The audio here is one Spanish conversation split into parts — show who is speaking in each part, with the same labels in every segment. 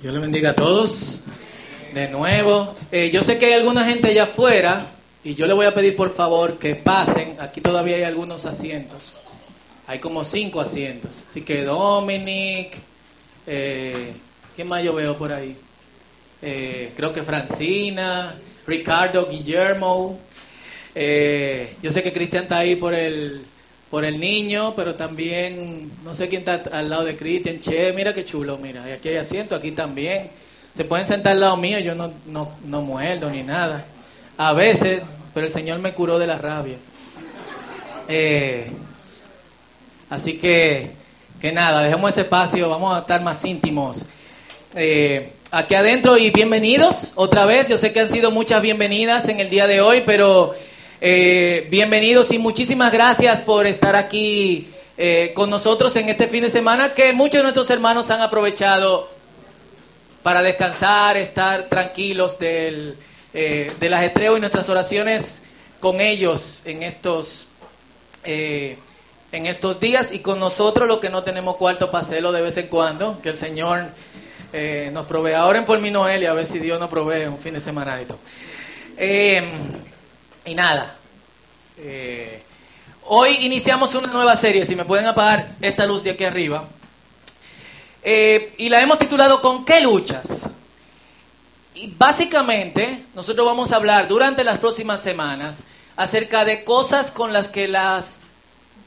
Speaker 1: Dios le bendiga a todos. De nuevo, eh, yo sé que hay alguna gente allá afuera y yo le voy a pedir por favor que pasen. Aquí todavía hay algunos asientos. Hay como cinco asientos. Así que Dominic, eh, ¿quién más yo veo por ahí? Eh, creo que Francina, Ricardo, Guillermo. Eh, yo sé que Cristian está ahí por el por el niño, pero también, no sé quién está al lado de Cristian, che, mira qué chulo, mira, aquí hay asiento, aquí también. Se pueden sentar al lado mío, yo no, no, no muerdo ni nada. A veces, pero el Señor me curó de la rabia. Eh, así que, que nada, dejemos ese espacio, vamos a estar más íntimos. Eh, aquí adentro y bienvenidos otra vez, yo sé que han sido muchas bienvenidas en el día de hoy, pero eh, bienvenidos y muchísimas gracias por estar aquí eh, con nosotros en este fin de semana que muchos de nuestros hermanos han aprovechado para descansar, estar tranquilos del, eh, del ajetreo y nuestras oraciones con ellos en estos, en estos días y con nosotros los que no tenemos cuarto para hacerlo de vez en cuando, que el Señor nos provee. Ahora en por mi Noel y a ver si Dios nos provee un fin de semana. Eh, y nada, eh, hoy iniciamos una nueva serie, si me pueden apagar esta luz de aquí arriba, eh, y la hemos titulado ¿Con qué luchas? Y básicamente nosotros vamos a hablar durante las próximas semanas acerca de cosas con las que las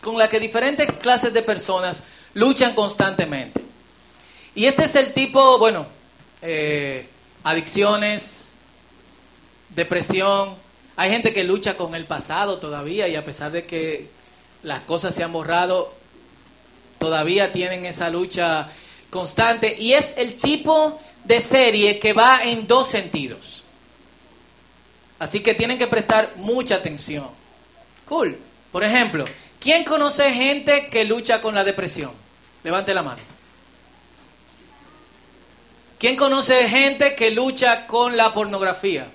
Speaker 1: con las que diferentes clases de personas luchan constantemente. Y este es el tipo, bueno, eh, adicciones, depresión, hay gente que lucha con el pasado todavía y a pesar de que las cosas se han borrado, todavía tienen esa lucha constante. Y es el tipo de serie que va en dos sentidos. Así que tienen que prestar mucha atención. Cool. Por ejemplo, ¿quién conoce gente que lucha con la depresión? Levante la mano. ¿Quién conoce gente que lucha con la pornografía?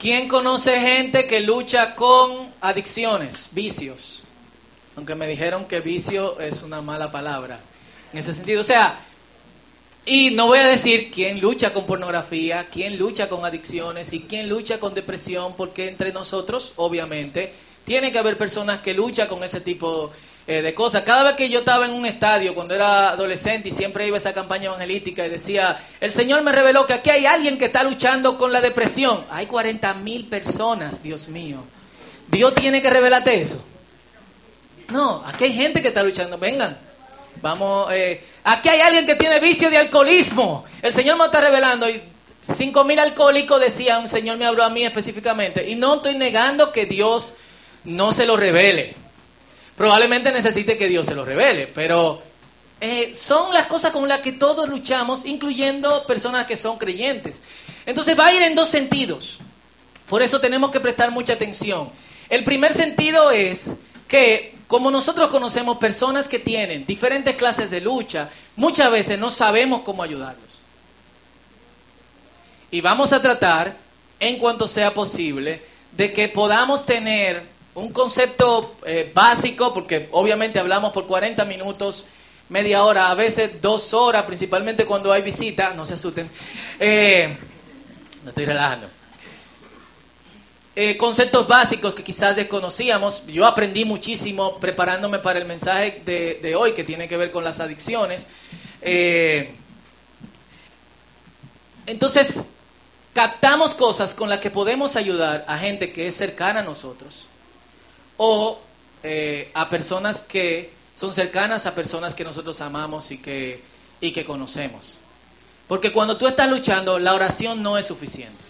Speaker 1: ¿Quién conoce gente que lucha con adicciones, vicios? Aunque me dijeron que vicio es una mala palabra. En ese sentido, o sea, y no voy a decir quién lucha con pornografía, quién lucha con adicciones y quién lucha con depresión, porque entre nosotros, obviamente, tiene que haber personas que luchan con ese tipo eh, de cosas. Cada vez que yo estaba en un estadio cuando era adolescente y siempre iba esa campaña evangelística y decía, el Señor me reveló que aquí hay alguien que está luchando con la depresión. Hay 40 mil personas, Dios mío. Dios tiene que revelarte eso. No, aquí hay gente que está luchando. Vengan, vamos. Eh, aquí hay alguien que tiene vicio de alcoholismo. El Señor me está revelando. Y cinco mil alcohólicos decía, un Señor me habló a mí específicamente. Y no estoy negando que Dios no se lo revele. Probablemente necesite que Dios se lo revele, pero eh, son las cosas con las que todos luchamos, incluyendo personas que son creyentes. Entonces va a ir en dos sentidos. Por eso tenemos que prestar mucha atención. El primer sentido es que como nosotros conocemos personas que tienen diferentes clases de lucha, muchas veces no sabemos cómo ayudarlos. Y vamos a tratar, en cuanto sea posible, de que podamos tener un concepto eh, básico, porque obviamente hablamos por 40 minutos, media hora, a veces dos horas, principalmente cuando hay visita, no se asusten. Eh, no estoy relajando. Eh, conceptos básicos que quizás desconocíamos. Yo aprendí muchísimo preparándome para el mensaje de, de hoy que tiene que ver con las adicciones. entonces, captamos cosas con las que podemos ayudar a gente que es cercana a nosotros o eh, a personas que son cercanas a personas que nosotros amamos y que, y que conocemos. Porque cuando tú estás luchando, la oración no es suficiente.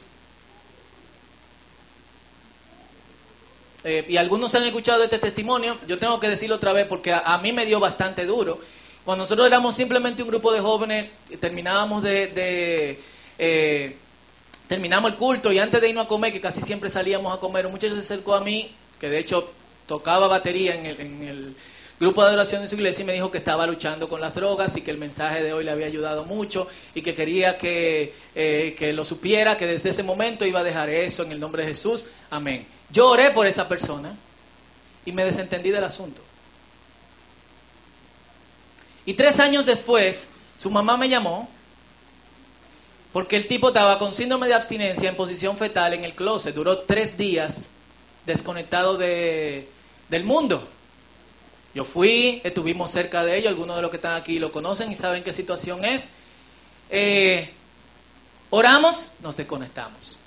Speaker 1: Eh, y algunos han escuchado este testimonio, yo tengo que decirlo otra vez porque a, mí me dio bastante duro. Cuando nosotros éramos simplemente un grupo de jóvenes, terminábamos de... Eh, terminamos el culto y antes de irnos a comer, que casi siempre salíamos a comer, un muchacho se acercó a mí, que de hecho tocaba batería en el, grupo de adoración de su iglesia y me dijo que estaba luchando con las drogas y que el mensaje de hoy le había ayudado mucho y que quería que, eh, que lo supiera, que desde ese momento iba a dejar eso en el nombre de Jesús. Amén. Yo oré por esa persona y me desentendí del asunto. Y tres años después, Su mamá me llamó porque el tipo estaba con síndrome de abstinencia en posición fetal en el closet. Duró tres días desconectado de, del mundo. Yo fui, estuvimos cerca de ellos, algunos de los que están aquí lo conocen y saben qué situación es. Eh, oramos, nos desconectamos.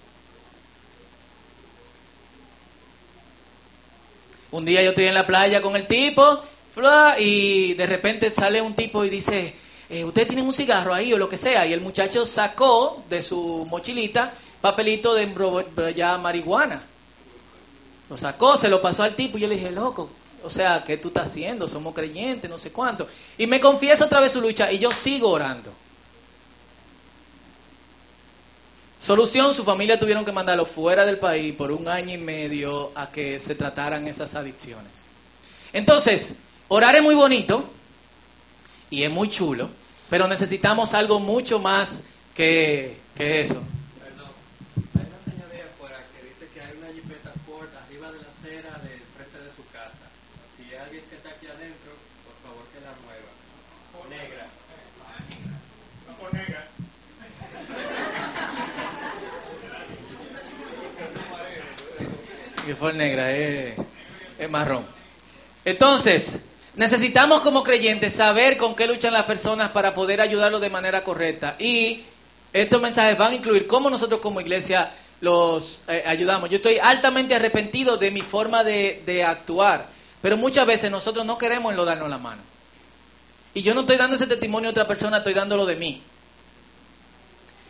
Speaker 1: Un día yo estoy en la playa con el tipo y de repente sale un tipo y dice, eh, ¿ustedes tienen un cigarro ahí o lo que sea? Y el muchacho sacó de su mochilita papelito de marihuana. Lo sacó, se lo pasó al tipo y yo le dije, loco, o sea, ¿qué tú estás haciendo? Somos creyentes, no sé cuánto. Y me confiesa otra vez su lucha y yo sigo orando. Solución, su familia tuvieron que mandarlo fuera del país por un año y medio a que se trataran esas adicciones. Entonces, orar es muy bonito y es muy chulo, pero necesitamos algo mucho más que, que eso. Que fue negra, es, marrón. Entonces, necesitamos como creyentes saber con qué luchan las personas para poder ayudarlos de manera correcta. Y estos mensajes van a incluir cómo nosotros como iglesia los eh, ayudamos. Yo estoy altamente arrepentido de mi forma de, actuar, pero muchas veces nosotros no queremos lo darnos la mano. Y yo no estoy dando ese testimonio a otra persona, estoy dándolo de mí.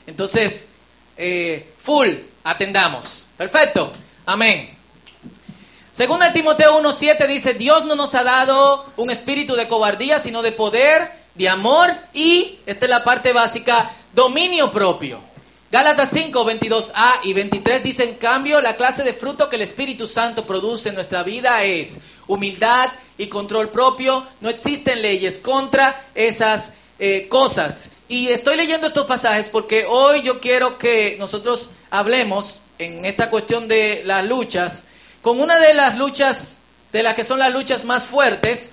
Speaker 1: Entonces, eh, full, atendamos. Perfecto. Amén. Según el Timoteo 1.7 dice, Dios no nos ha dado un espíritu de cobardía, sino de poder, de amor y, esta es la parte básica, dominio propio. Gálatas 5, 22a y 23 dice, en cambio, la clase de fruto que el Espíritu Santo produce en nuestra vida es humildad y control propio. No existen leyes contra esas eh, cosas. Y estoy leyendo estos pasajes porque hoy yo quiero que nosotros hablemos en esta cuestión de las luchas con una de las luchas, de las que son las luchas más fuertes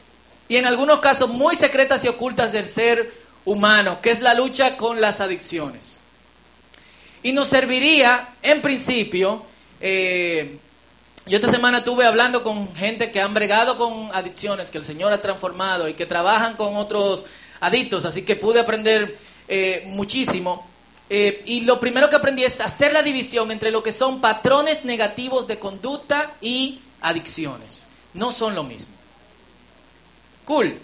Speaker 1: y en algunos casos muy secretas y ocultas del ser humano, que es la lucha con las adicciones. Y nos serviría, en principio, eh, yo esta semana estuve hablando con gente que han bregado con adicciones, que el Señor ha transformado y que trabajan con otros adictos, así que pude aprender eh, muchísimo. Eh, y lo primero que aprendí es hacer la división entre lo que son patrones negativos de conducta y adicciones. No son lo mismo. Cool.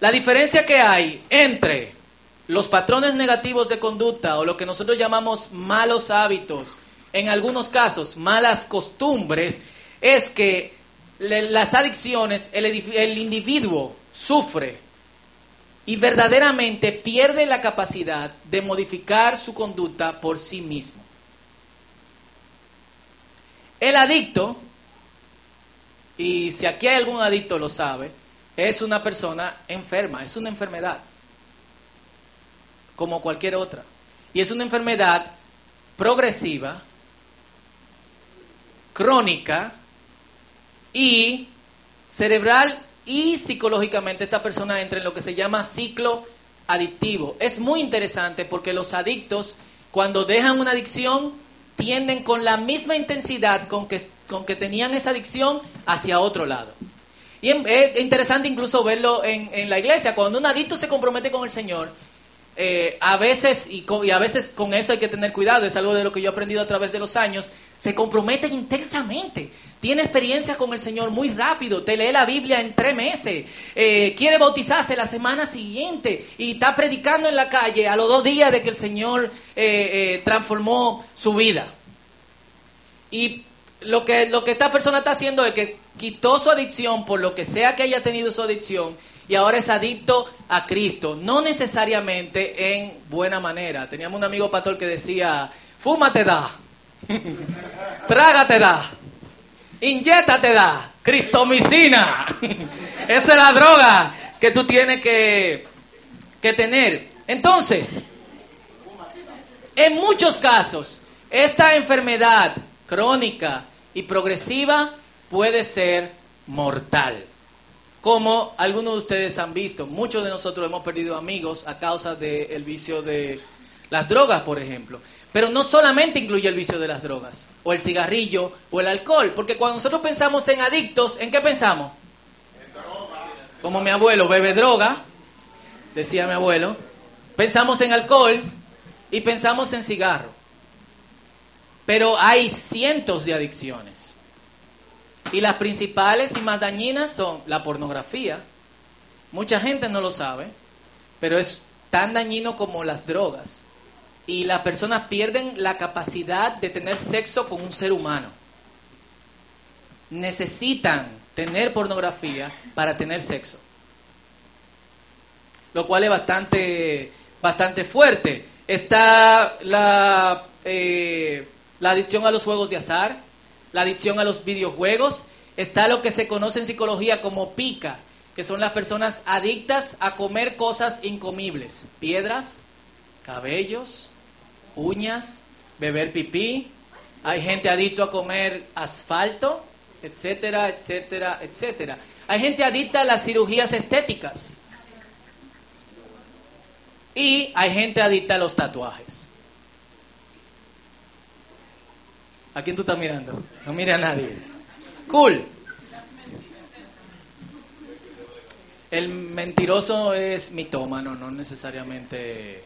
Speaker 1: La diferencia que hay entre los patrones negativos de conducta o lo que nosotros llamamos malos hábitos, en algunos casos malas costumbres, es que las adicciones, el individuo sufre y verdaderamente pierde la capacidad de modificar su conducta por sí mismo. El adicto, y si aquí hay algún adicto lo sabe, es una persona enferma, es una enfermedad, como cualquier otra. Y es una enfermedad progresiva, crónica y cerebral y psicológicamente esta persona entra en lo que se llama ciclo adictivo. Es muy interesante porque los adictos cuando dejan una adicción tienden con la misma intensidad con que, con que tenían esa adicción hacia otro lado. Y es interesante incluso verlo en, en la iglesia. Cuando un adicto se compromete con el Señor, eh, a veces, y, y, a veces con eso hay que tener cuidado, es algo de lo que yo he aprendido a través de los años, se comprometen intensamente tiene experiencia con el Señor muy rápido, te lee la Biblia en tres meses, eh, quiere bautizarse la semana siguiente y está predicando en la calle a los dos días de que el Señor eh, eh, transformó su vida. Y lo que, lo que esta persona está haciendo es que quitó su adicción por lo que sea que haya tenido su adicción y ahora es adicto a Cristo, no necesariamente en buena manera. Teníamos un amigo pastor que decía, fúmate da, trágate da te da cristomicina. Esa es la droga que tú tienes que, que tener. Entonces, en muchos casos, esta enfermedad crónica y progresiva puede ser mortal. Como algunos de ustedes han visto. Muchos de nosotros hemos perdido amigos a causa del vicio de las drogas, por ejemplo. Pero no solamente incluye el vicio de las drogas, o el cigarrillo, o el alcohol, porque cuando nosotros pensamos en adictos, ¿en qué pensamos? Como mi abuelo bebe droga, decía mi abuelo, pensamos en alcohol y pensamos en cigarro. Pero hay cientos de adicciones. Y las principales y más dañinas son la pornografía. Mucha gente no lo sabe, pero es tan dañino como las drogas. Y las personas pierden la capacidad de tener sexo con un ser humano. Necesitan tener pornografía para tener sexo. Lo cual es bastante, bastante fuerte. Está la, eh, la adicción a los juegos de azar, la adicción a los videojuegos. Está lo que se conoce en psicología como pica, que son las personas adictas a comer cosas incomibles. Piedras, cabellos, uñas, beber pipí. Hay gente adicta a comer asfalto, etcétera, etcétera, etcétera. Hay gente adicta a las cirugías estéticas. Y hay gente adicta a los tatuajes. ¿A quién tú estás mirando? No mire a nadie. Cool. El mentiroso es mitómano, no necesariamente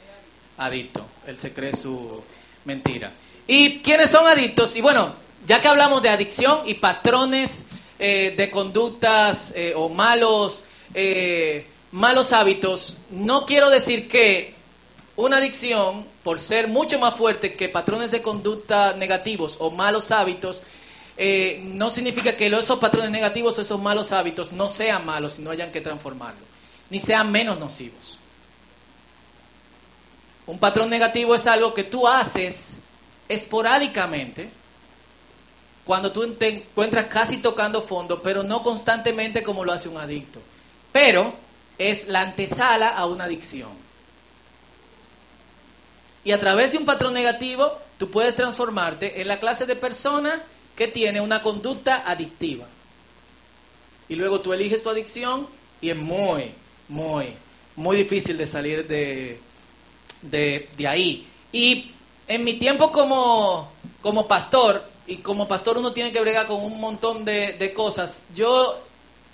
Speaker 1: adicto. Él se cree su mentira. ¿Y quiénes son adictos? Y bueno, ya que hablamos de adicción y patrones eh, de conductas eh, o malos, eh, malos hábitos, no quiero decir que una adicción, por ser mucho más fuerte que patrones de conducta negativos o malos hábitos, eh, no significa que esos patrones negativos o esos malos hábitos no sean malos y no hayan que transformarlos, ni sean menos nocivos. Un patrón negativo es algo que tú haces esporádicamente, cuando tú te encuentras casi tocando fondo, pero no constantemente como lo hace un adicto. Pero es la antesala a una adicción. Y a través de un patrón negativo, tú puedes transformarte en la clase de persona que tiene una conducta adictiva. Y luego tú eliges tu adicción y es muy, muy, muy difícil de salir de, de, ahí. Y en mi tiempo como, como pastor, y como pastor uno tiene que bregar con un montón de, de cosas, yo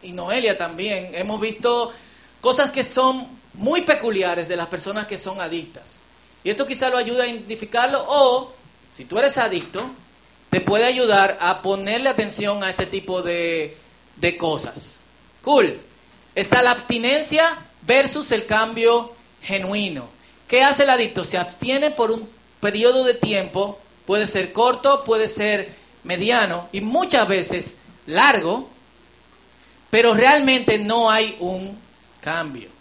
Speaker 1: y Noelia también hemos visto cosas que son muy peculiares de las personas que son adictas. Y esto quizá lo ayuda a identificarlo o, si tú eres adicto, te puede ayudar a ponerle atención a este tipo de, de cosas. Cool. Está la abstinencia versus el cambio genuino. ¿Qué hace el adicto? Se abstiene por un periodo de tiempo, puede ser corto, puede ser mediano y muchas veces largo, pero realmente no hay un cambio.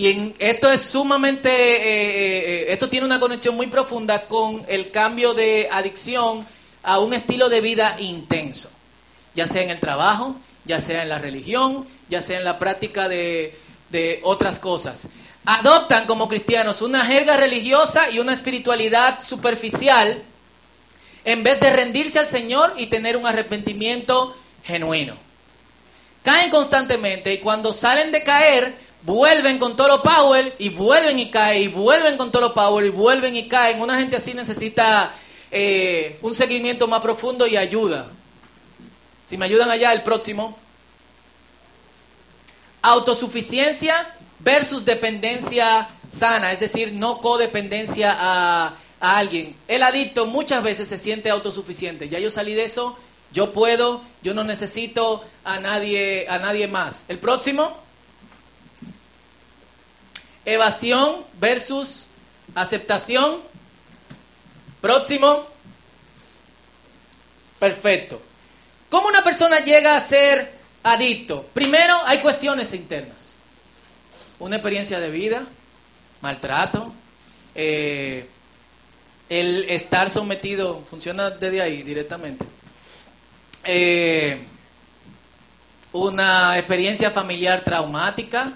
Speaker 1: Y esto es sumamente, eh, eh, eh, esto tiene una conexión muy profunda con el cambio de adicción a un estilo de vida intenso, ya sea en el trabajo, ya sea en la religión, ya sea en la práctica de, de otras cosas. Adoptan como cristianos una jerga religiosa y una espiritualidad superficial en vez de rendirse al Señor y tener un arrepentimiento genuino. Caen constantemente y cuando salen de caer, vuelven con todo lo power y vuelven y caen, y vuelven con todo lo power y vuelven y caen. Una gente así necesita eh, un seguimiento más profundo y ayuda. Si me ayudan allá, el próximo. Autosuficiencia versus dependencia sana, es decir, no codependencia a, a alguien. El adicto muchas veces se siente autosuficiente. Ya yo salí de eso, yo puedo, yo no necesito a nadie, a nadie más. El próximo. Evasión versus aceptación. Próximo. Perfecto. ¿Cómo una persona llega a ser adicto? Primero, hay cuestiones internas. Una experiencia de vida, maltrato, eh, el estar sometido, funciona desde ahí directamente. Eh, una experiencia familiar traumática,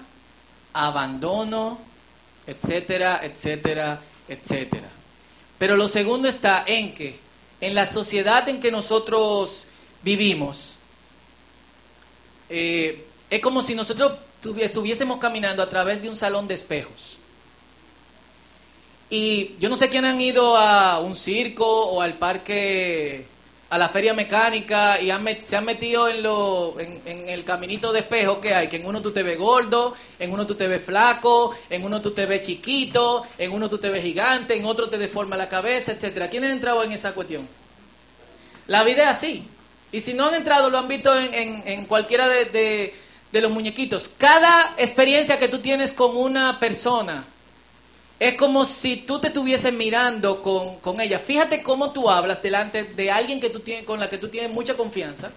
Speaker 1: abandono, etcétera, etcétera, etcétera. Pero lo segundo está en que en la sociedad en que nosotros vivimos, eh, es como si nosotros estuviésemos caminando a través de un salón de espejos. Y yo no sé quién han ido a un circo o al parque, a la feria mecánica y se han metido en, lo, en, el caminito de espejo que hay, que en uno tú te ves gordo, en uno tú te ves flaco, en uno tú te ves chiquito, en uno tú te ves gigante, en otro te deforma la cabeza, etcétera. ¿Quién ha entrado en esa cuestión? La vida es así. Y si no han entrado, lo han visto en, cualquiera de de los muñequitos. Cada experiencia que tú tienes con una persona es como si tú te estuvieses mirando con, ella. Fíjate cómo tú hablas delante de alguien que tú tienes, con la que tú tienes mucha confianza,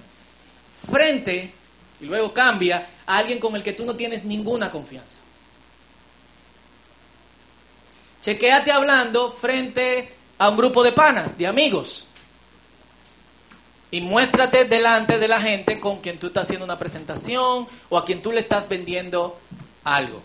Speaker 1: frente, y luego cambia, a alguien con el que tú no tienes ninguna confianza. Chequéate hablando frente a un grupo de panas, de amigos y muéstrate delante de la gente con quien tú estás haciendo una presentación o a quien tú le estás vendiendo algo.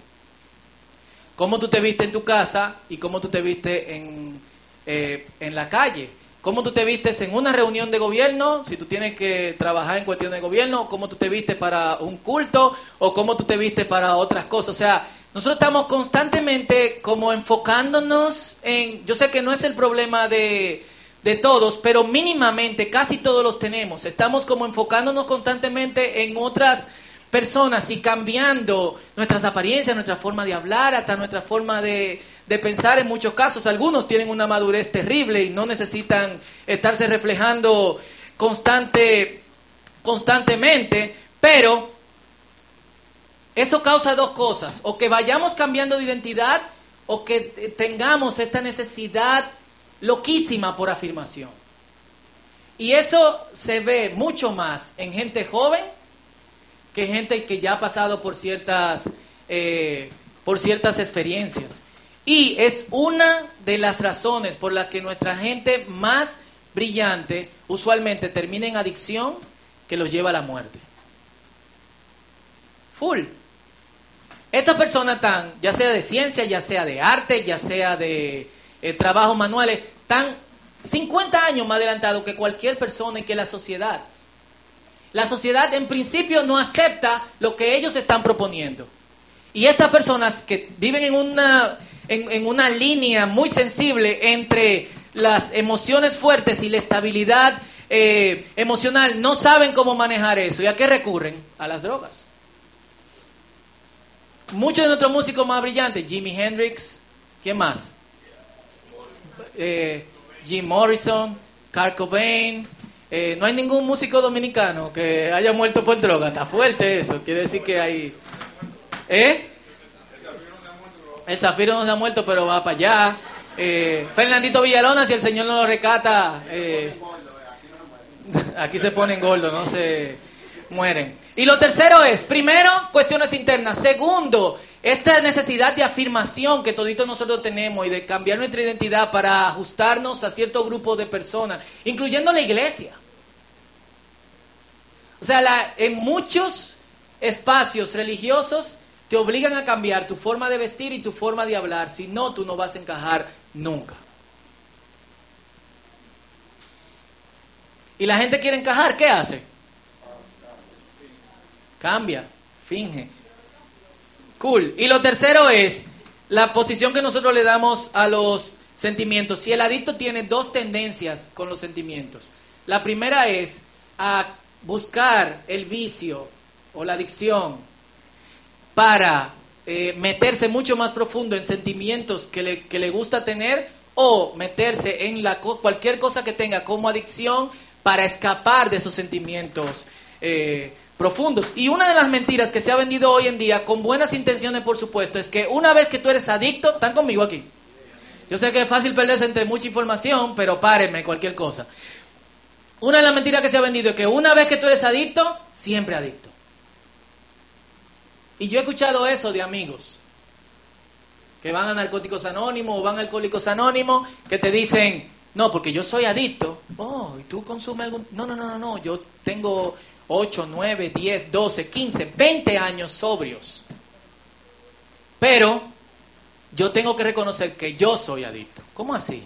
Speaker 1: Cómo tú te viste en tu casa y cómo tú te viste en, eh, en la calle. Cómo tú te vistes en una reunión de gobierno, si tú tienes que trabajar en cuestión de gobierno, cómo tú te vistes para un culto o cómo tú te vistes para otras cosas. O sea, nosotros estamos constantemente como enfocándonos en, yo sé que no es el problema de, de todos, pero mínimamente casi todos los tenemos. Estamos como enfocándonos constantemente en otras personas y cambiando nuestras apariencias, nuestra forma de hablar, hasta nuestra forma de, pensar en muchos casos. Algunos tienen una madurez terrible y no necesitan estarse reflejando constante, constantemente, pero eso causa dos cosas, o que vayamos cambiando de identidad o que tengamos esta necesidad loquísima por afirmación. Y eso se ve mucho más en gente joven que gente que ya ha pasado por ciertas, eh, por ciertas experiencias. Y es una de las razones por las que nuestra gente más brillante usualmente termina en adicción que los lleva a la muerte. Full. Estas personas están, ya sea de ciencia, ya sea de arte, ya sea de eh, trabajos manuales, están 50 años más adelantados que cualquier persona y que la sociedad. La sociedad en principio no acepta lo que ellos están proponiendo. Y estas personas que viven en una, en, una línea muy sensible entre las emociones fuertes y la estabilidad eh, emocional no saben cómo manejar eso. ¿Y a qué recurren? A las drogas. Muchos de nuestros músicos más brillantes, Jimi Hendrix, ¿quién más? eh, Jim Morrison, Carl Cobain. Eh, no hay ningún músico dominicano que haya muerto por droga. Está fuerte eso. Quiere decir que hay. ¿Eh? El Zafiro no se ha muerto, pero va para allá. Eh, Fernandito Villalona, si el Señor no lo recata, eh, aquí se ponen gordos, no se mueren. Y lo tercero es, primero, cuestiones internas. Segundo, esta necesidad de afirmación que toditos nosotros tenemos y de cambiar nuestra identidad para ajustarnos a cierto grupo de personas, incluyendo la iglesia. O sea, en muchos espacios religiosos te obligan a cambiar tu forma de vestir y tu forma de hablar, si no, tú no vas a encajar nunca. Y la gente quiere encajar, ¿qué hace? Cambia, finge. Cool. Y lo tercero es la posición que nosotros le damos a los sentimientos. Si el adicto tiene dos tendencias con los sentimientos. La primera es a buscar el vicio o la adicción para eh, meterse mucho más profundo en sentimientos que le, que le gusta tener o meterse en la, cualquier cosa que tenga como adicción para escapar de esos sentimientos eh, profundos. Y una de las mentiras que se ha vendido hoy en día, con buenas intenciones por supuesto, es que una vez que tú eres adicto, están conmigo aquí. Yo sé que es fácil perderse entre mucha información, pero párenme cualquier cosa. Una de las mentiras que se ha vendido es que una vez que tú eres adicto, siempre adicto. Y yo he escuchado eso de amigos que van a Narcóticos Anónimos o van a Alcohólicos Anónimos que te dicen, no, porque yo soy adicto. Oh, ¿y tú consumes algún...? No, no, no, no, no, yo tengo 8, 9, 10, 12, 15, 20 años sobrios. Pero yo tengo que reconocer que yo soy adicto. ¿Cómo así?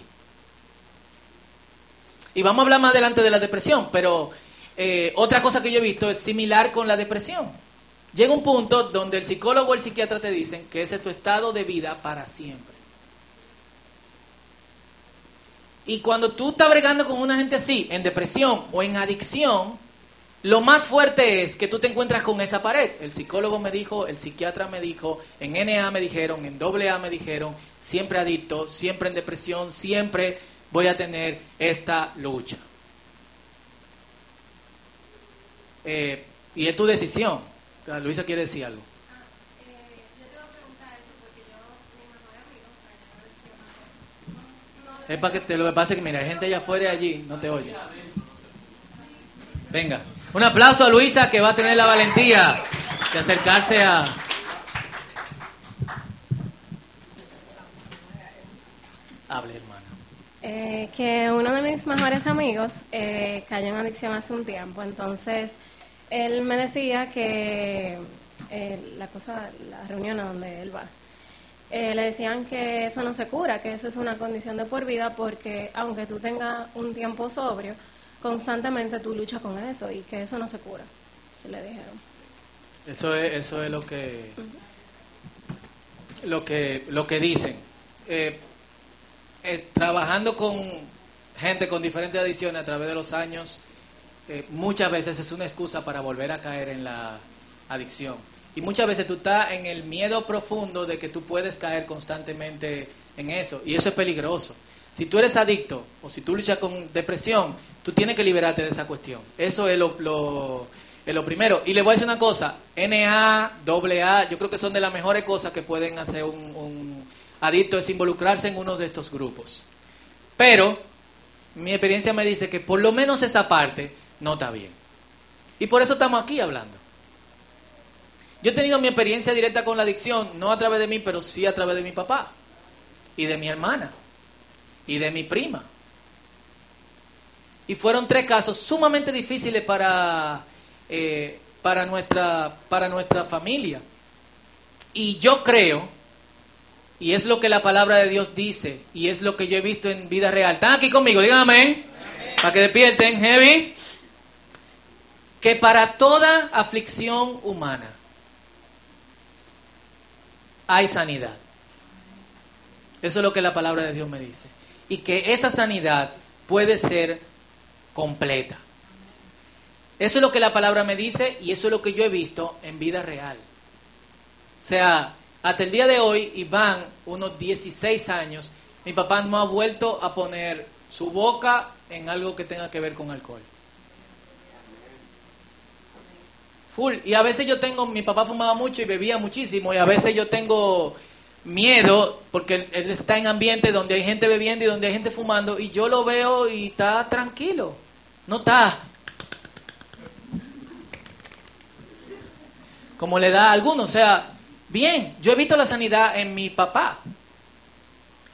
Speaker 1: Y vamos a hablar más adelante de la depresión, pero eh, otra cosa que yo he visto es similar con la depresión. Llega un punto donde el psicólogo o el psiquiatra te dicen que ese es tu estado de vida para siempre. Y cuando tú estás bregando con una gente así, en depresión o en adicción, lo más fuerte es que tú te encuentras con esa pared. El psicólogo me dijo, el psiquiatra me dijo, en NA me dijeron, en AA me dijeron, siempre adicto, siempre en depresión, siempre voy a tener esta lucha. Eh, y es tu decisión. Luisa quiere decir algo. Es para que te lo que pasa es que mira, hay gente allá afuera y allí, no te oye. Venga, un aplauso a Luisa que va a tener la valentía de acercarse a... Hable.
Speaker 2: Eh, que uno de mis mejores amigos eh, cayó en adicción hace un tiempo, entonces él me decía que eh, la cosa, la reunión a donde él va, eh, le decían que eso no se cura, que eso es una condición de por vida porque aunque tú tengas un tiempo sobrio, constantemente tú luchas con eso y que eso no se cura, le dijeron.
Speaker 1: Eso es, eso es lo que, lo que, lo que dicen. Eh, eh, trabajando con gente con diferentes adicciones a través de los años, muchas veces es una excusa para volver a caer en la adicción. Y muchas veces tú estás en el miedo profundo de que tú puedes caer constantemente en eso. Y eso es peligroso. Si tú eres adicto o si tú luchas con depresión, tú tienes que liberarte de esa cuestión. Eso es lo, lo primero. Y le voy a decir una cosa, NA, AA, yo creo que son de las mejores cosas que pueden hacer un adicto, es involucrarse en uno de estos grupos. Pero mi experiencia me dice que por lo menos esa parte no está bien. Y por eso estamos aquí hablando. Yo he tenido mi experiencia directa con la adicción, no a través de mí, pero sí a través de mi papá y de mi hermana y de mi prima. Y fueron tres casos sumamente difíciles para, eh, para, nuestra, para nuestra familia. Y yo creo, y es lo que la palabra de Dios dice, y es lo que yo he visto en vida real. ¿Están aquí conmigo? Díganme, para que despierten, heavy. Que para toda aflicción humana, hay sanidad. Eso es lo que la palabra de Dios me dice. Y que esa sanidad puede ser completa. Eso es lo que la palabra me dice y eso es lo que yo he visto en vida real. O sea, hasta el día de hoy, y unos 16 años, mi papá no ha vuelto a poner su boca en algo que tenga que ver con alcohol. Y a veces yo tengo, mi papá fumaba mucho y bebía muchísimo, y a veces yo tengo miedo porque él, está en ambientes donde hay gente bebiendo y donde hay gente fumando, y yo lo veo y está tranquilo. No está. Como le da a algunos. O sea, bien, yo he visto la sanidad en mi papá.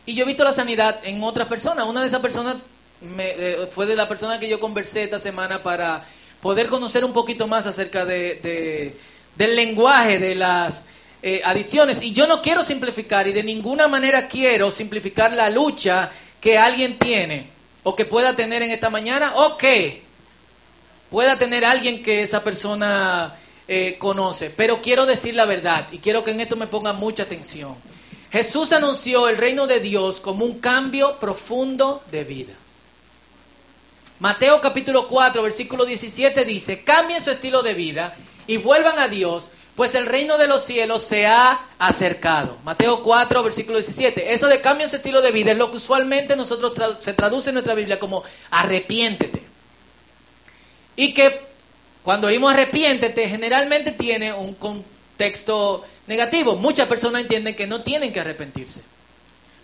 Speaker 1: Y yo he visto la sanidad en otras personas. Una de esas personas me, eh, fue de la persona que yo conversé esta semana para poder conocer un poquito más acerca de, del lenguaje de las eh, adicciones. Y yo no quiero simplificar y de ninguna manera quiero simplificar la lucha que alguien tiene o que pueda tener en esta mañana o que pueda tener alguien que esa persona eh, conoce. Pero quiero decir la verdad y quiero que en esto me ponga mucha atención. Jesús anunció el reino de Dios como un cambio profundo de vida. Mateo capítulo 4, versículo 17 dice, cambien su estilo de vida y vuelvan a Dios, pues el reino de los cielos se ha acercado. Mateo 4, versículo 17. Eso de cambien su estilo de vida es lo que usualmente nosotros se traduce en nuestra Biblia como arrepiéntete. Y que cuando oímos arrepiéntete generalmente tiene un contexto negativo. Muchas personas entienden que no tienen que arrepentirse.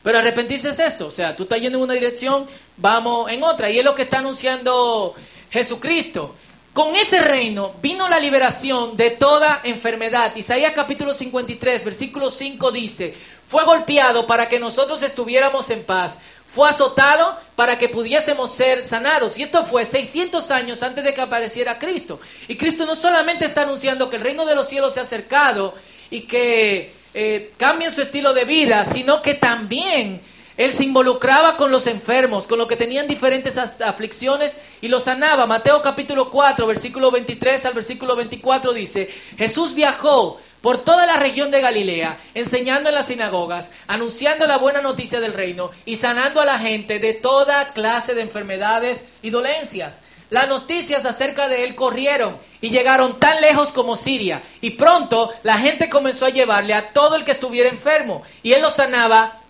Speaker 1: Pero arrepentirse es esto, o sea, tú estás yendo en una dirección, vamos en otra, y es lo que está anunciando Jesucristo. Con ese reino vino la liberación de toda enfermedad. Isaías capítulo 53, versículo 5 dice, fue golpeado para que nosotros estuviéramos en paz, fue azotado para que pudiésemos ser sanados. Y esto fue 600 años antes de que apareciera Cristo. Y Cristo no solamente está anunciando que el reino de los cielos se ha acercado y que eh, cambien su estilo de vida, sino que también Él se involucraba con los enfermos, con los que tenían diferentes aflicciones y los sanaba. Mateo capítulo 4, versículo 23 al versículo 24 dice, Jesús viajó por toda la región de Galilea, enseñando en las sinagogas, anunciando la buena noticia del reino y sanando a la gente de toda clase de enfermedades y dolencias. Las noticias acerca de él corrieron y llegaron tan lejos como Siria. Y pronto la gente comenzó a llevarle a todo el que estuviera enfermo. Y él los sanaba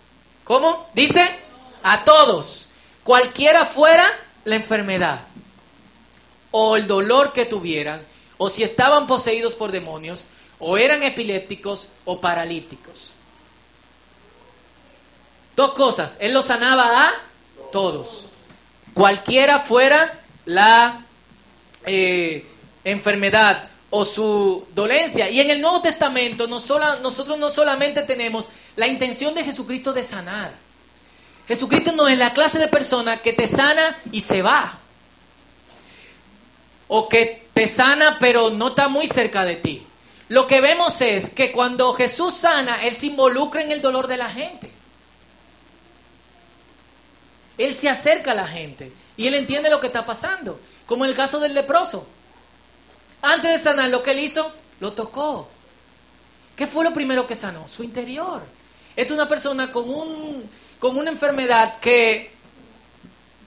Speaker 1: ¿Cómo? Dice a todos, cualquiera fuera la enfermedad o el dolor que tuvieran, o si estaban poseídos por demonios, o eran epilépticos o paralíticos. Dos cosas, él los sanaba a todos, cualquiera fuera la eh, enfermedad o su dolencia. Y en el Nuevo Testamento nosotros no solamente tenemos la intención de Jesucristo de sanar. Jesucristo no es la clase de persona que te sana y se va. O que te sana pero no está muy cerca de ti. Lo que vemos es que cuando Jesús sana, Él se involucra en el dolor de la gente. Él se acerca a la gente y Él entiende lo que está pasando. Como en el caso del leproso. Antes de sanar, lo que Él hizo, lo tocó. ¿Qué fue lo primero que sanó? Su interior. Esta es una persona con, un, con una enfermedad que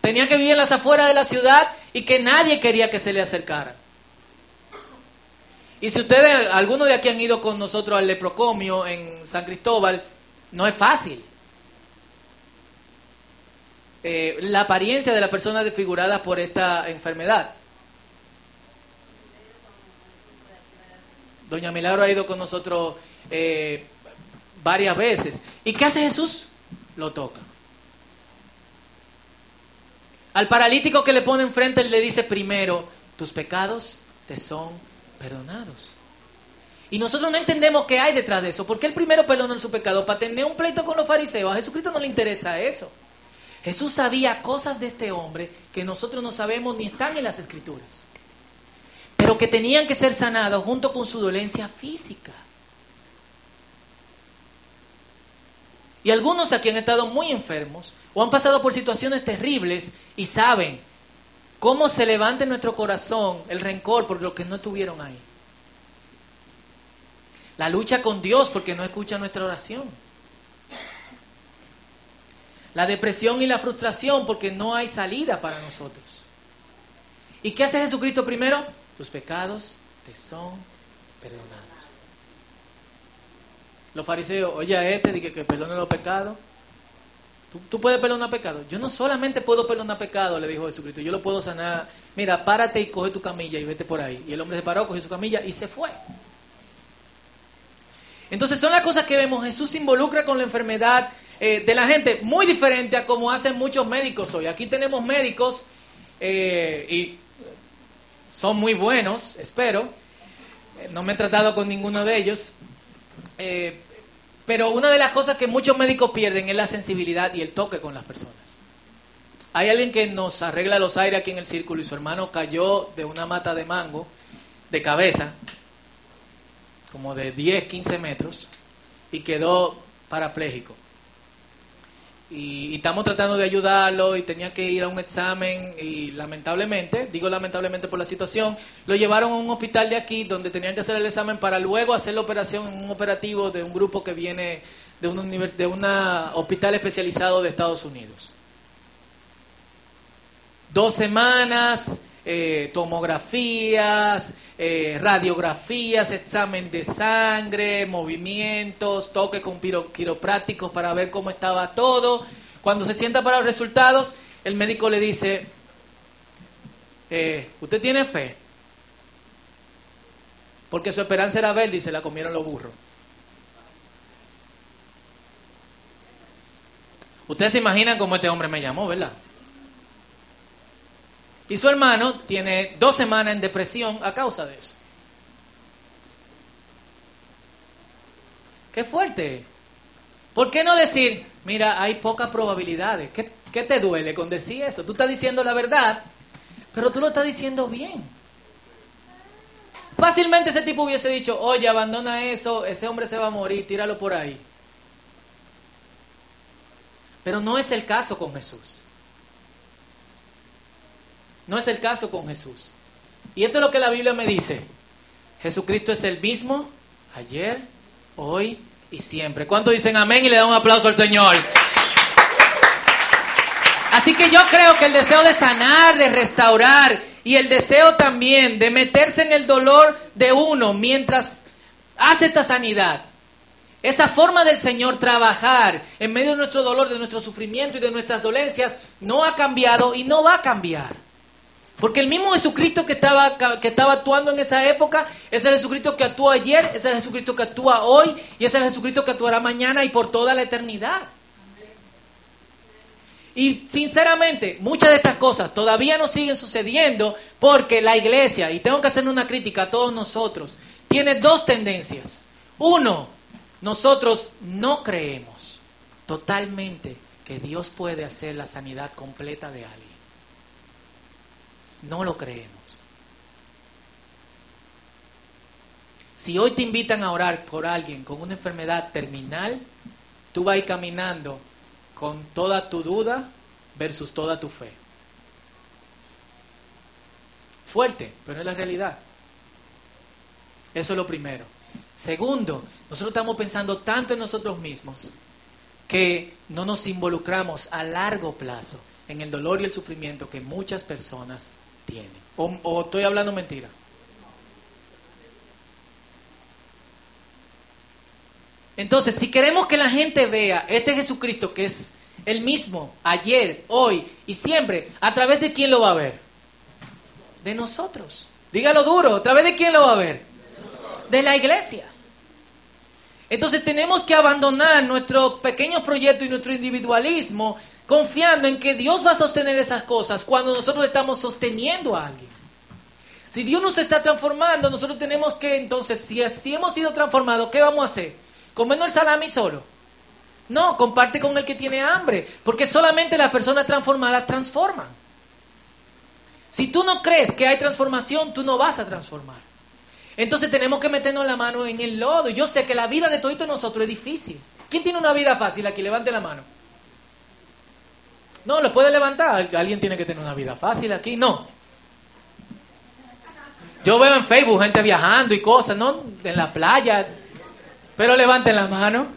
Speaker 1: tenía que vivir en las afueras de la ciudad y que nadie quería que se le acercara. Y si ustedes, algunos de aquí han ido con nosotros al leprocomio en San Cristóbal, no es fácil. Eh, la apariencia de las personas desfiguradas por esta enfermedad. Doña Milagro ha ido con nosotros eh, varias veces. ¿Y qué hace Jesús? Lo toca. Al paralítico que le pone enfrente, él le dice primero, tus pecados te son perdonados. Y nosotros no entendemos qué hay detrás de eso. porque el primero perdonó su pecado? Para tener un pleito con los fariseos. A Jesucristo no le interesa eso. Jesús sabía cosas de este hombre que nosotros no sabemos ni están en las escrituras. Pero que tenían que ser sanados junto con su dolencia física. Y algunos aquí han estado muy enfermos o han pasado por situaciones terribles y saben cómo se levanta en nuestro corazón el rencor por lo que no estuvieron ahí. La lucha con Dios porque no escucha nuestra oración. La depresión y la frustración porque no hay salida para nosotros. ¿Y qué hace Jesucristo primero? Tus pecados te son perdonados. Los fariseos, oye a este, dije que perdone los pecados. ¿Tú, puedes perdonar pecados. Yo no solamente puedo perdonar pecados, le dijo Jesucristo, yo lo puedo sanar. Mira, párate y coge tu camilla y vete por ahí. Y el hombre se paró, cogió su camilla y se fue. Entonces son las cosas que vemos. Jesús se involucra con la enfermedad eh, de la gente, muy diferente a como hacen muchos médicos hoy. Aquí tenemos médicos eh, y son muy buenos, espero. No me he tratado con ninguno de ellos, eh, pero una de las cosas que muchos médicos pierden es la sensibilidad y el toque con las personas. Hay alguien que nos arregla los aires aquí en el círculo y su hermano cayó de una mata de mango de cabeza, como de 10, 15 metros, y quedó parapléjico y, estamos tratando de ayudarlo y tenía que ir a un examen y lamentablemente, digo lamentablemente por la situación, lo llevaron a un hospital de aquí donde tenían que hacer el examen para luego hacer la operación en un operativo de un grupo que viene de un hospital especializado de Estados Unidos. Dos semanas, eh, tomografías, eh, radiografías, examen de sangre, movimientos, toque con quiroprácticos para ver cómo estaba todo. Cuando se sienta para los resultados, el médico le dice, eh, ¿usted tiene fe? Porque su esperanza era verde y se la comieron los burros. Ustedes se imaginan cómo este hombre me llamó, ¿verdad? Y su hermano tiene dos semanas en depresión a causa de eso. Qué fuerte. ¿Por qué no decir, mira, hay pocas probabilidades? ¿Qué, ¿Qué, te duele con decir eso? Tú estás diciendo la verdad, pero tú lo estás diciendo bien. Fácilmente ese tipo hubiese dicho, oye, abandona eso, ese hombre se va a morir, tíralo por ahí. Pero no es el caso con Jesús. No es el caso con Jesús. Y esto es lo que la Biblia me dice. Jesucristo es el mismo ayer, hoy y siempre. ¿Cuántos dicen amén y le dan un aplauso al Señor? Así que yo creo que el deseo de sanar, de restaurar y el deseo también de meterse en el dolor de uno mientras hace esta sanidad. Esa forma del Señor trabajar en medio de nuestro dolor, de nuestro sufrimiento y de nuestras dolencias no ha cambiado y no va a cambiar. Porque el mismo Jesucristo que estaba, que estaba actuando en esa época es el Jesucristo que actuó ayer, es el Jesucristo que actúa hoy y es el Jesucristo que actuará mañana y por toda la eternidad. Y sinceramente, muchas de estas cosas todavía no siguen sucediendo porque la iglesia, y tengo que hacer una crítica a todos nosotros, tiene dos tendencias. Uno, nosotros no creemos totalmente que Dios puede hacer la sanidad completa de alguien. No lo creemos. Si hoy te invitan a orar por alguien con una enfermedad terminal, tú vas caminando con toda tu duda versus toda tu fe. Fuerte, pero es la realidad. Eso es lo primero. Segundo, nosotros estamos pensando tanto en nosotros mismos que no nos involucramos a largo plazo en el dolor y el sufrimiento que muchas personas O, estoy hablando mentira. Entonces, si queremos que la gente vea este Jesucristo que es el mismo ayer, hoy y siempre, ¿a través de quién lo va a ver? De nosotros. Dígalo duro, ¿a través de quién lo va a ver? De la iglesia. Entonces tenemos que abandonar nuestro pequeño proyecto y nuestro individualismo confiando en que Dios va a sostener esas cosas cuando nosotros estamos sosteniendo a alguien. Si Dios nos está transformando, nosotros tenemos que entonces, si así hemos sido transformados, ¿qué vamos a hacer? ¿Comernos el salami solo? No, comparte con el que tiene hambre, porque solamente las personas transformadas transforman. Si tú no crees que hay transformación, tú no vas a transformar. Entonces tenemos que meternos la mano en el lodo. Yo sé que la vida de todos nosotros es difícil. ¿Quién tiene una vida fácil aquí? Levante la mano. No, lo puede levantar. Alguien tiene que tener una vida fácil aquí. No. Yo veo en Facebook gente viajando y cosas, ¿no? En la playa. Pero levanten la mano.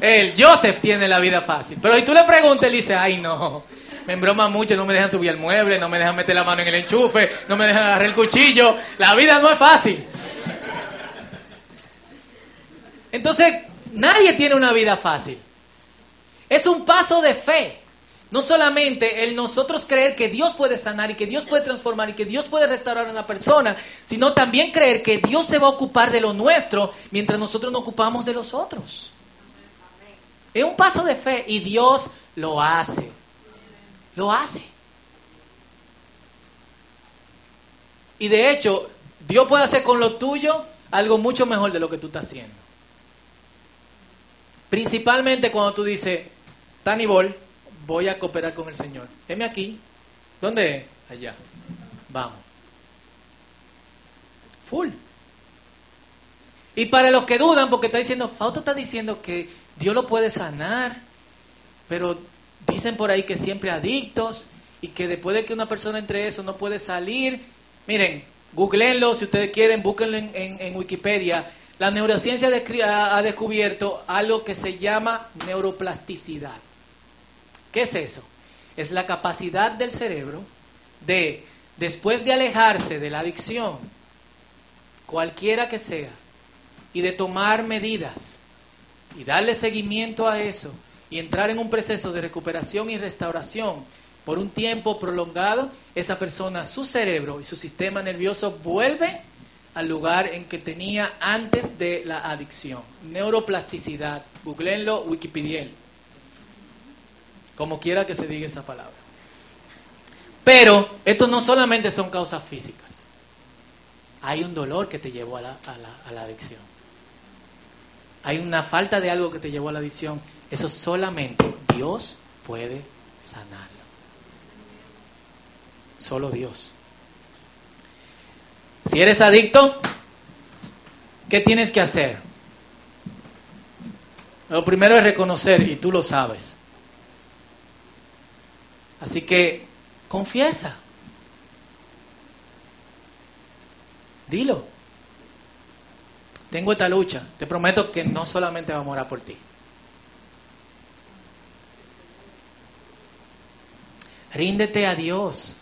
Speaker 1: El Joseph tiene la vida fácil. Pero si tú le preguntas, él dice, ay no, me embroma mucho, no me dejan subir al mueble, no me dejan meter la mano en el enchufe, no me dejan agarrar el cuchillo. La vida no es fácil. Entonces, nadie tiene una vida fácil. Es un paso de fe. No solamente el nosotros creer que Dios puede sanar y que Dios puede transformar y que Dios puede restaurar a una persona, sino también creer que Dios se va a ocupar de lo nuestro mientras nosotros nos ocupamos de los otros. Es un paso de fe y Dios lo hace. Lo hace. Y de hecho, Dios puede hacer con lo tuyo algo mucho mejor de lo que tú estás haciendo. Principalmente cuando tú dices, Tanibol, voy a cooperar con el Señor. Heme aquí. ¿Dónde? Allá. Vamos. Full. Y para los que dudan, porque está diciendo, Fausto está diciendo que Dios lo puede sanar, pero dicen por ahí que siempre adictos y que después de que una persona entre eso no puede salir. Miren, googleenlo si ustedes quieren, búsquenlo en, en Wikipedia. La neurociencia ha descubierto algo que se llama neuroplasticidad. ¿Qué es eso? Es la capacidad del cerebro de, después de alejarse de la adicción, cualquiera que sea, y de tomar medidas y darle seguimiento a eso y entrar en un proceso de recuperación y restauración por un tiempo prolongado, esa persona, su cerebro y su sistema nervioso vuelve al lugar en que tenía antes de la adicción. Neuroplasticidad. Googleenlo, Wikipedia como quiera que se diga esa palabra. Pero esto no solamente son causas físicas. Hay un dolor que te llevó a la, a la adicción. Hay una falta de algo que te llevó a la adicción. Eso solamente Dios puede sanarlo. Solo Dios. Si eres adicto, ¿qué tienes que hacer? Lo primero es reconocer, y tú lo sabes. Así que confiesa. Dilo. Tengo esta lucha. Te prometo que no solamente vamos a orar por ti. Ríndete a Dios.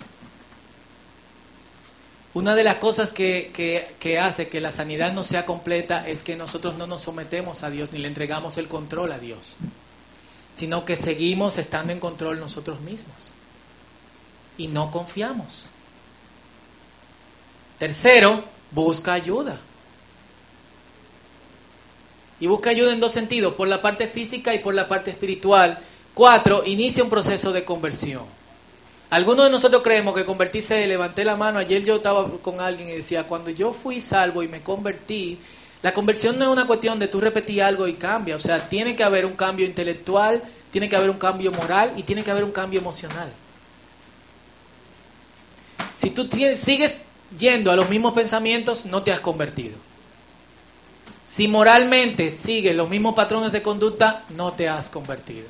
Speaker 1: Una de las cosas que, que, hace que la sanidad no sea completa es que nosotros no nos sometemos a Dios ni le entregamos el control a Dios, sino que seguimos estando en control nosotros mismos y no confiamos. Tercero, busca ayuda. Y busca ayuda en dos sentidos, por la parte física y por la parte espiritual. Cuatro, inicia un proceso de conversión. Algunos de nosotros creemos que convertirse, levanté la mano, ayer yo estaba con alguien y decía, cuando yo fui salvo y me convertí, la conversión no es una cuestión de tú repetir algo y cambia, o sea, tiene que haber un cambio intelectual, tiene que haber un cambio moral y tiene que haber un cambio emocional. Si tú sigues yendo a los mismos pensamientos, no te has convertido. Si moralmente sigues los mismos patrones de conducta, no te has convertido.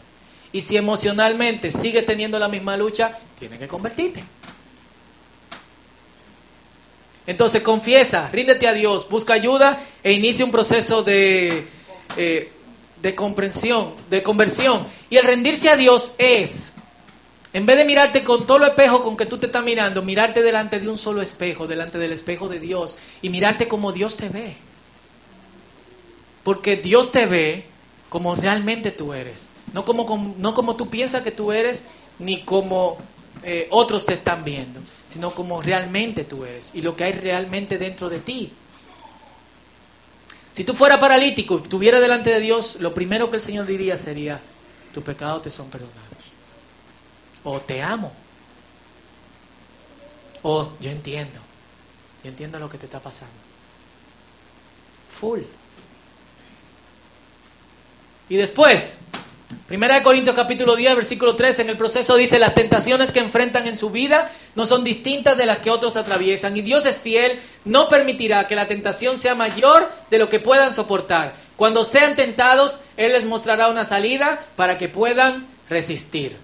Speaker 1: Y si emocionalmente sigues teniendo la misma lucha, tienes que convertirte. Entonces confiesa, ríndete a Dios, busca ayuda e inicia un proceso de, eh, de comprensión, de conversión. Y el rendirse a Dios es, en vez de mirarte con todo el espejo con que tú te estás mirando, mirarte delante de un solo espejo, delante del espejo de Dios, y mirarte como Dios te ve. Porque Dios te ve como realmente tú eres. No como, no como tú piensas que tú eres, ni como eh, otros te están viendo, sino como realmente tú eres y lo que hay realmente dentro de ti. Si tú fueras paralítico y estuviera delante de Dios, lo primero que el Señor diría sería, tus pecados te son perdonados. O te amo. O yo entiendo. Yo entiendo lo que te está pasando. Full. Y después, Primera de Corintios capítulo 10, versículo 3, en el proceso dice, las tentaciones que enfrentan en su vida no son distintas de las que otros atraviesan. Y Dios es fiel, no permitirá que la tentación sea mayor de lo que puedan soportar. Cuando sean tentados, Él les mostrará una salida para que puedan resistir.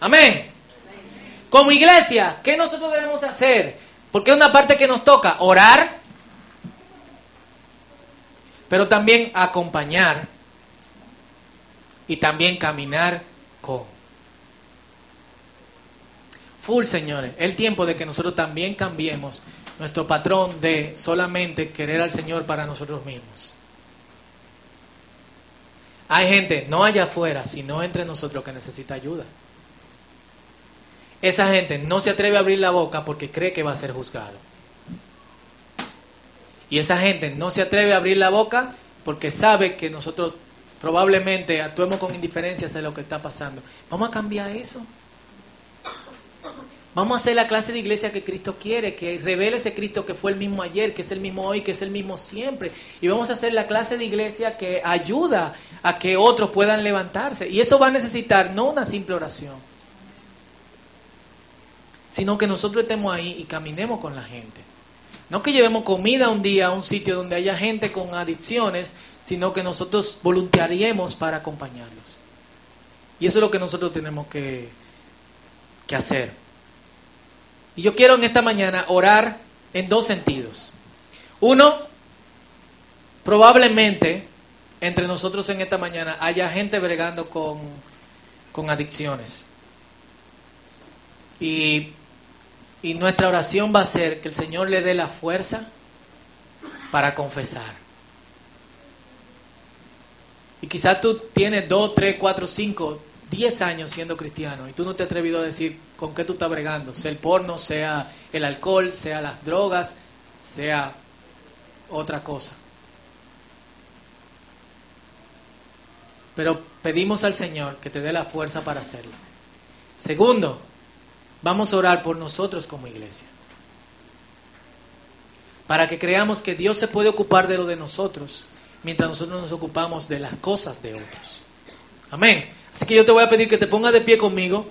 Speaker 1: Amén. Como iglesia, ¿qué nosotros debemos hacer? Porque es una parte que nos toca, orar, pero también acompañar y también caminar con. Full, señores, el tiempo de que nosotros también cambiemos nuestro patrón de solamente querer al Señor para nosotros mismos. Hay gente, no allá afuera, sino entre nosotros que necesita ayuda. Esa gente no se atreve a abrir la boca porque cree que va a ser juzgado. Y esa gente no se atreve a abrir la boca porque sabe que nosotros probablemente actuemos con indiferencia hacia lo que está pasando. Vamos a cambiar eso. Vamos a hacer la clase de iglesia que Cristo quiere, que revele ese Cristo que fue el mismo ayer, que es el mismo hoy, que es el mismo siempre. Y vamos a hacer la clase de iglesia que ayuda a que otros puedan levantarse. Y eso va a necesitar no una simple oración, sino que nosotros estemos ahí y caminemos con la gente. No que llevemos comida un día a un sitio donde haya gente con adicciones sino que nosotros voluntariemos para acompañarlos. Y eso es lo que nosotros tenemos que, que hacer. Y yo quiero en esta mañana orar en dos sentidos. Uno, probablemente entre nosotros en esta mañana haya gente bregando con, con adicciones. Y, y nuestra oración va a ser que el Señor le dé la fuerza para confesar. Y quizás tú tienes 2, 3, 4, 5, 10 años siendo cristiano y tú no te has atrevido a decir con qué tú estás bregando, sea el porno, sea el alcohol, sea las drogas, sea otra cosa. Pero pedimos al Señor que te dé la fuerza para hacerlo. Segundo, vamos a orar por nosotros como iglesia. Para que creamos que Dios se puede ocupar de lo de nosotros mientras nosotros nos ocupamos de las cosas de otros. Amén. Así que yo te voy a pedir que te pongas de pie conmigo.